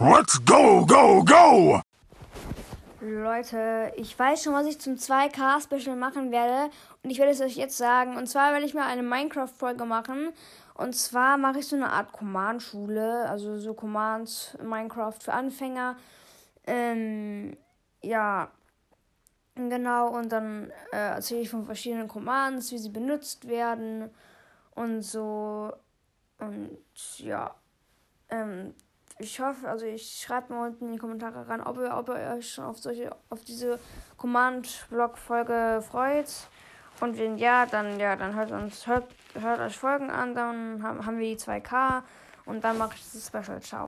Let's go, go, go! Leute, ich weiß schon, was ich zum 2K-Special machen werde. Und ich werde es euch jetzt sagen. Und zwar werde ich mir eine Minecraft-Folge machen. Und zwar mache ich so eine Art Command-Schule. Also so Commands Minecraft für Anfänger. Ähm, ja. Genau. Und dann äh, erzähle ich von verschiedenen Commands, wie sie benutzt werden. Und so. Und ja. Ähm, ich hoffe, also ich schreibe mal unten in die Kommentare rein, ob ihr, ob ihr euch schon auf solche, auf diese Command-Block-Folge freut. Und wenn ja, dann ja, dann hört uns, hört, hört euch Folgen an, dann haben, haben wir die 2K und dann mache ich das Special. Ciao.